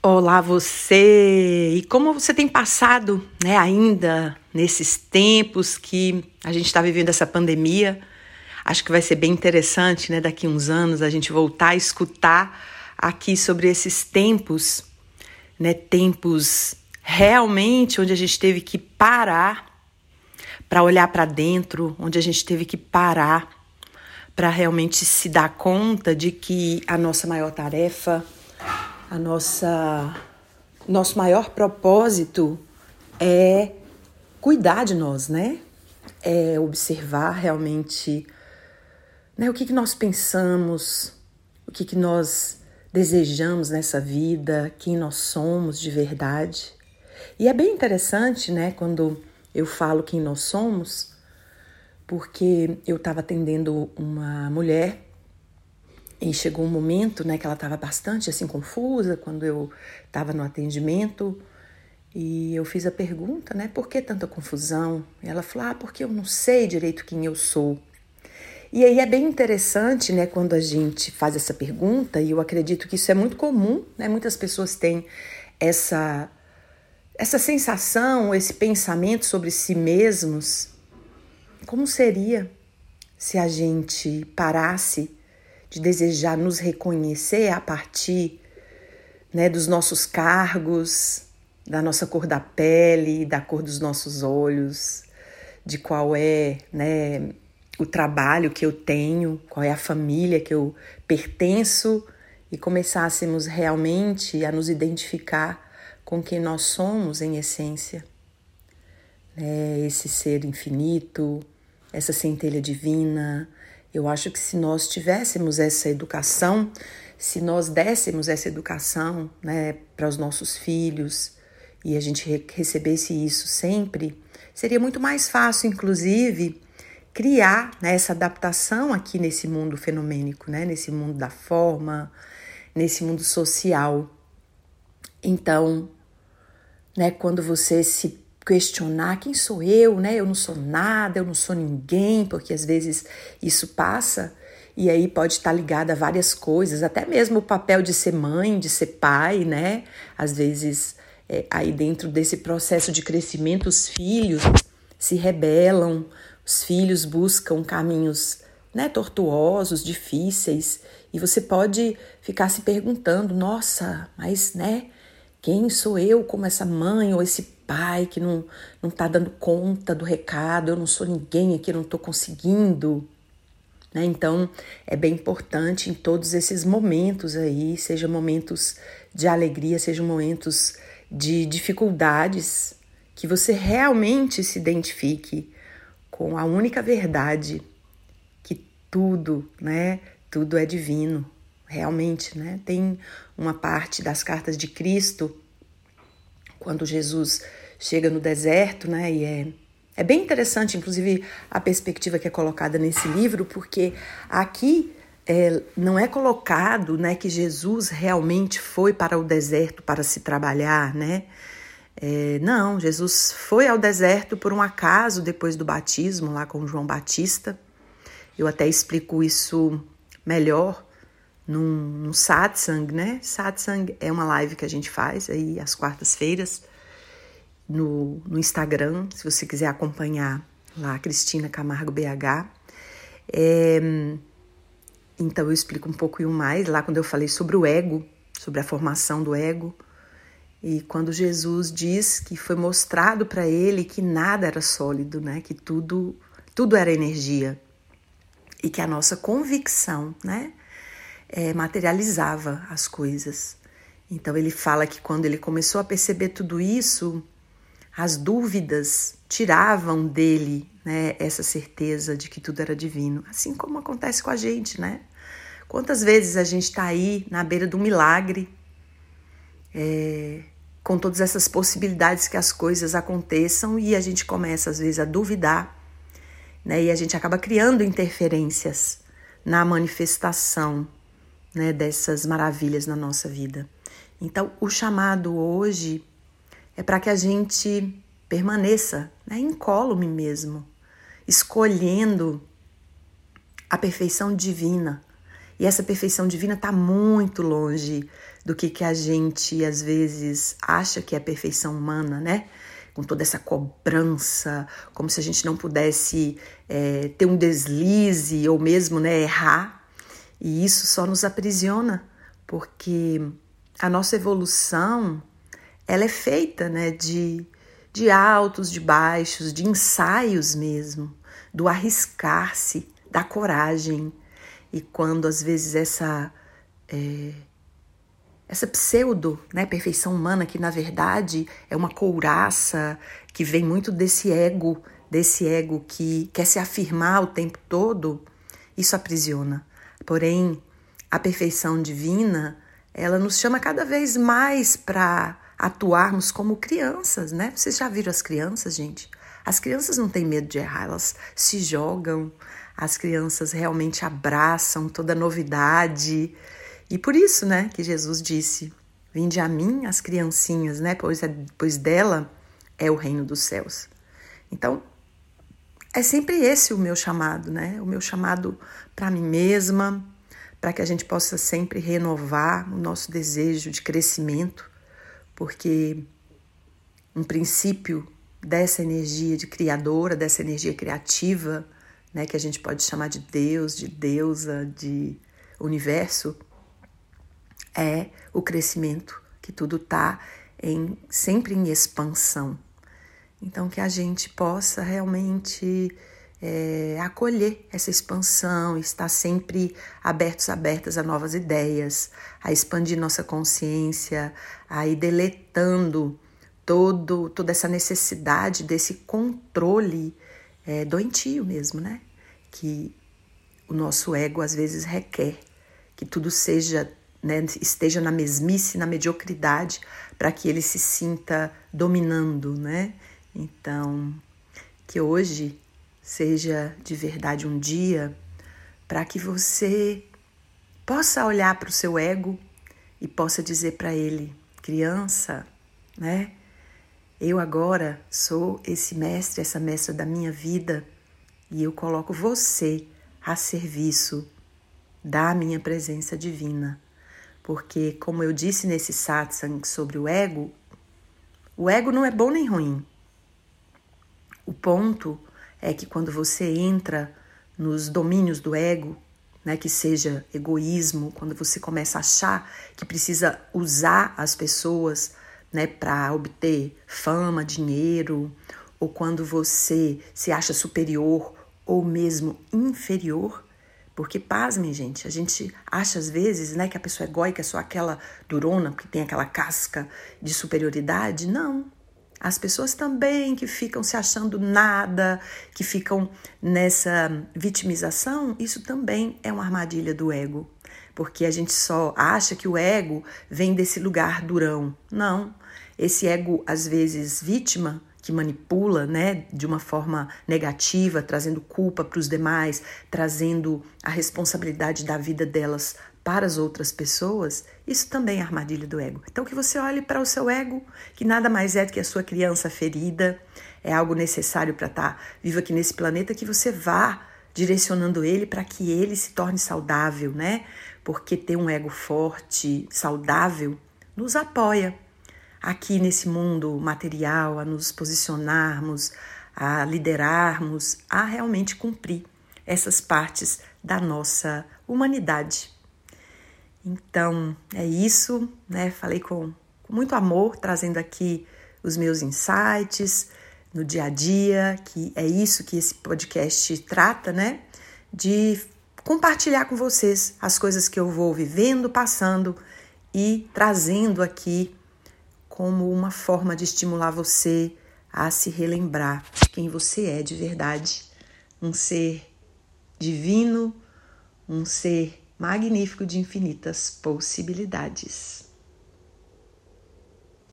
Olá você! E como você tem passado, né, ainda nesses tempos que a gente está vivendo essa pandemia? Acho que vai ser bem interessante, né, daqui uns anos a gente voltar a escutar aqui sobre esses tempos, né, tempos realmente onde a gente teve que parar para olhar para dentro, onde a gente teve que parar para realmente se dar conta de que a nossa maior tarefa a nossa nosso maior propósito é cuidar de nós, né? É observar realmente né, o que, que nós pensamos, o que, que nós desejamos nessa vida, quem nós somos de verdade. E é bem interessante, né, quando eu falo quem nós somos, porque eu estava atendendo uma mulher e chegou um momento, né, que ela estava bastante assim confusa quando eu estava no atendimento e eu fiz a pergunta, né, por que tanta confusão? E ela falou, ah, porque eu não sei direito quem eu sou. E aí é bem interessante, né, quando a gente faz essa pergunta, e eu acredito que isso é muito comum, né, muitas pessoas têm essa essa sensação, esse pensamento sobre si mesmos. Como seria se a gente parasse de desejar nos reconhecer a partir né, dos nossos cargos, da nossa cor da pele, da cor dos nossos olhos, de qual é né, o trabalho que eu tenho, qual é a família que eu pertenço e começássemos realmente a nos identificar com quem nós somos em essência. É esse ser infinito, essa centelha divina, eu acho que se nós tivéssemos essa educação, se nós dessemos essa educação né, para os nossos filhos e a gente recebesse isso sempre, seria muito mais fácil, inclusive, criar né, essa adaptação aqui nesse mundo fenomênico, né, nesse mundo da forma, nesse mundo social. Então, né, quando você se questionar quem sou eu, né? Eu não sou nada, eu não sou ninguém, porque às vezes isso passa e aí pode estar ligado a várias coisas, até mesmo o papel de ser mãe, de ser pai, né? Às vezes é, aí dentro desse processo de crescimento os filhos se rebelam, os filhos buscam caminhos né, tortuosos, difíceis, e você pode ficar se perguntando, nossa, mas né, quem sou eu como essa mãe ou esse pai que não não está dando conta do recado, eu não sou ninguém aqui, não estou conseguindo. Né? Então é bem importante em todos esses momentos aí, seja momentos de alegria, sejam momentos de dificuldades, que você realmente se identifique com a única verdade que tudo, né? Tudo é divino, realmente, né? Tem uma parte das cartas de Cristo quando Jesus chega no deserto, né? E é, é bem interessante, inclusive, a perspectiva que é colocada nesse livro, porque aqui é, não é colocado né, que Jesus realmente foi para o deserto para se trabalhar, né? É, não, Jesus foi ao deserto por um acaso depois do batismo, lá com João Batista. Eu até explico isso melhor num, num satsang, né? Satsang é uma live que a gente faz aí às quartas-feiras no, no Instagram, se você quiser acompanhar lá, Cristina Camargo BH. É, então eu explico um pouco mais lá quando eu falei sobre o ego, sobre a formação do ego. E quando Jesus diz que foi mostrado para ele que nada era sólido, né? Que tudo tudo era energia. E que a nossa convicção, né, é, materializava as coisas. Então ele fala que quando ele começou a perceber tudo isso, as dúvidas tiravam dele né, essa certeza de que tudo era divino, assim como acontece com a gente, né? Quantas vezes a gente está aí na beira do milagre, é, com todas essas possibilidades que as coisas aconteçam e a gente começa às vezes a duvidar, né? E a gente acaba criando interferências na manifestação né, dessas maravilhas na nossa vida. Então, o chamado hoje é para que a gente permaneça né, incólume mesmo, escolhendo a perfeição divina. E essa perfeição divina está muito longe do que que a gente às vezes acha que é perfeição humana, né? Com toda essa cobrança, como se a gente não pudesse é, ter um deslize ou mesmo né, errar. E isso só nos aprisiona, porque a nossa evolução ela é feita né, de, de altos, de baixos, de ensaios mesmo, do arriscar-se, da coragem. E quando às vezes essa é, essa pseudo né, perfeição humana, que na verdade é uma couraça que vem muito desse ego, desse ego que quer se afirmar o tempo todo, isso aprisiona. Porém, a perfeição divina, ela nos chama cada vez mais para atuarmos como crianças, né? Vocês já viram as crianças, gente? As crianças não têm medo de errar, elas se jogam, as crianças realmente abraçam toda novidade. E por isso, né, que Jesus disse: Vinde a mim as criancinhas, né? Pois, é, pois dela é o reino dos céus. Então, é sempre esse o meu chamado, né? O meu chamado para mim mesma, para que a gente possa sempre renovar o nosso desejo de crescimento, porque um princípio dessa energia de criadora, dessa energia criativa, né, que a gente pode chamar de Deus, de deusa, de universo, é o crescimento, que tudo está em, sempre em expansão. Então, que a gente possa realmente é, acolher essa expansão, estar sempre abertos, abertas a novas ideias, a expandir nossa consciência, a ir deletando todo, toda essa necessidade desse controle é, doentio mesmo, né? Que o nosso ego às vezes requer que tudo seja né, esteja na mesmice, na mediocridade, para que ele se sinta dominando, né? Então, que hoje seja de verdade um dia para que você possa olhar para o seu ego e possa dizer para ele, criança, né? Eu agora sou esse mestre, essa mestra da minha vida e eu coloco você a serviço da minha presença divina porque, como eu disse nesse satsang sobre o ego, o ego não é bom nem ruim. O ponto é que quando você entra nos domínios do ego, né, que seja egoísmo, quando você começa a achar que precisa usar as pessoas né, para obter fama, dinheiro, ou quando você se acha superior ou mesmo inferior, porque, pasmem, gente, a gente acha às vezes né, que a pessoa é egóica é só aquela durona, que tem aquela casca de superioridade. Não. As pessoas também que ficam se achando nada, que ficam nessa vitimização, isso também é uma armadilha do ego. Porque a gente só acha que o ego vem desse lugar durão. Não. Esse ego, às vezes, vítima, que manipula, né, de uma forma negativa, trazendo culpa para os demais, trazendo a responsabilidade da vida delas para as outras pessoas, isso também é armadilha do ego. Então que você olhe para o seu ego, que nada mais é do que a sua criança ferida, é algo necessário para estar tá vivo aqui nesse planeta, que você vá direcionando ele para que ele se torne saudável, né? Porque ter um ego forte, saudável, nos apoia aqui nesse mundo material, a nos posicionarmos, a liderarmos, a realmente cumprir essas partes da nossa humanidade. Então, é isso, né? Falei com, com muito amor, trazendo aqui os meus insights no dia a dia, que é isso que esse podcast trata, né? De compartilhar com vocês as coisas que eu vou vivendo, passando e trazendo aqui como uma forma de estimular você a se relembrar de quem você é de verdade, um ser divino, um ser magnífico de infinitas possibilidades.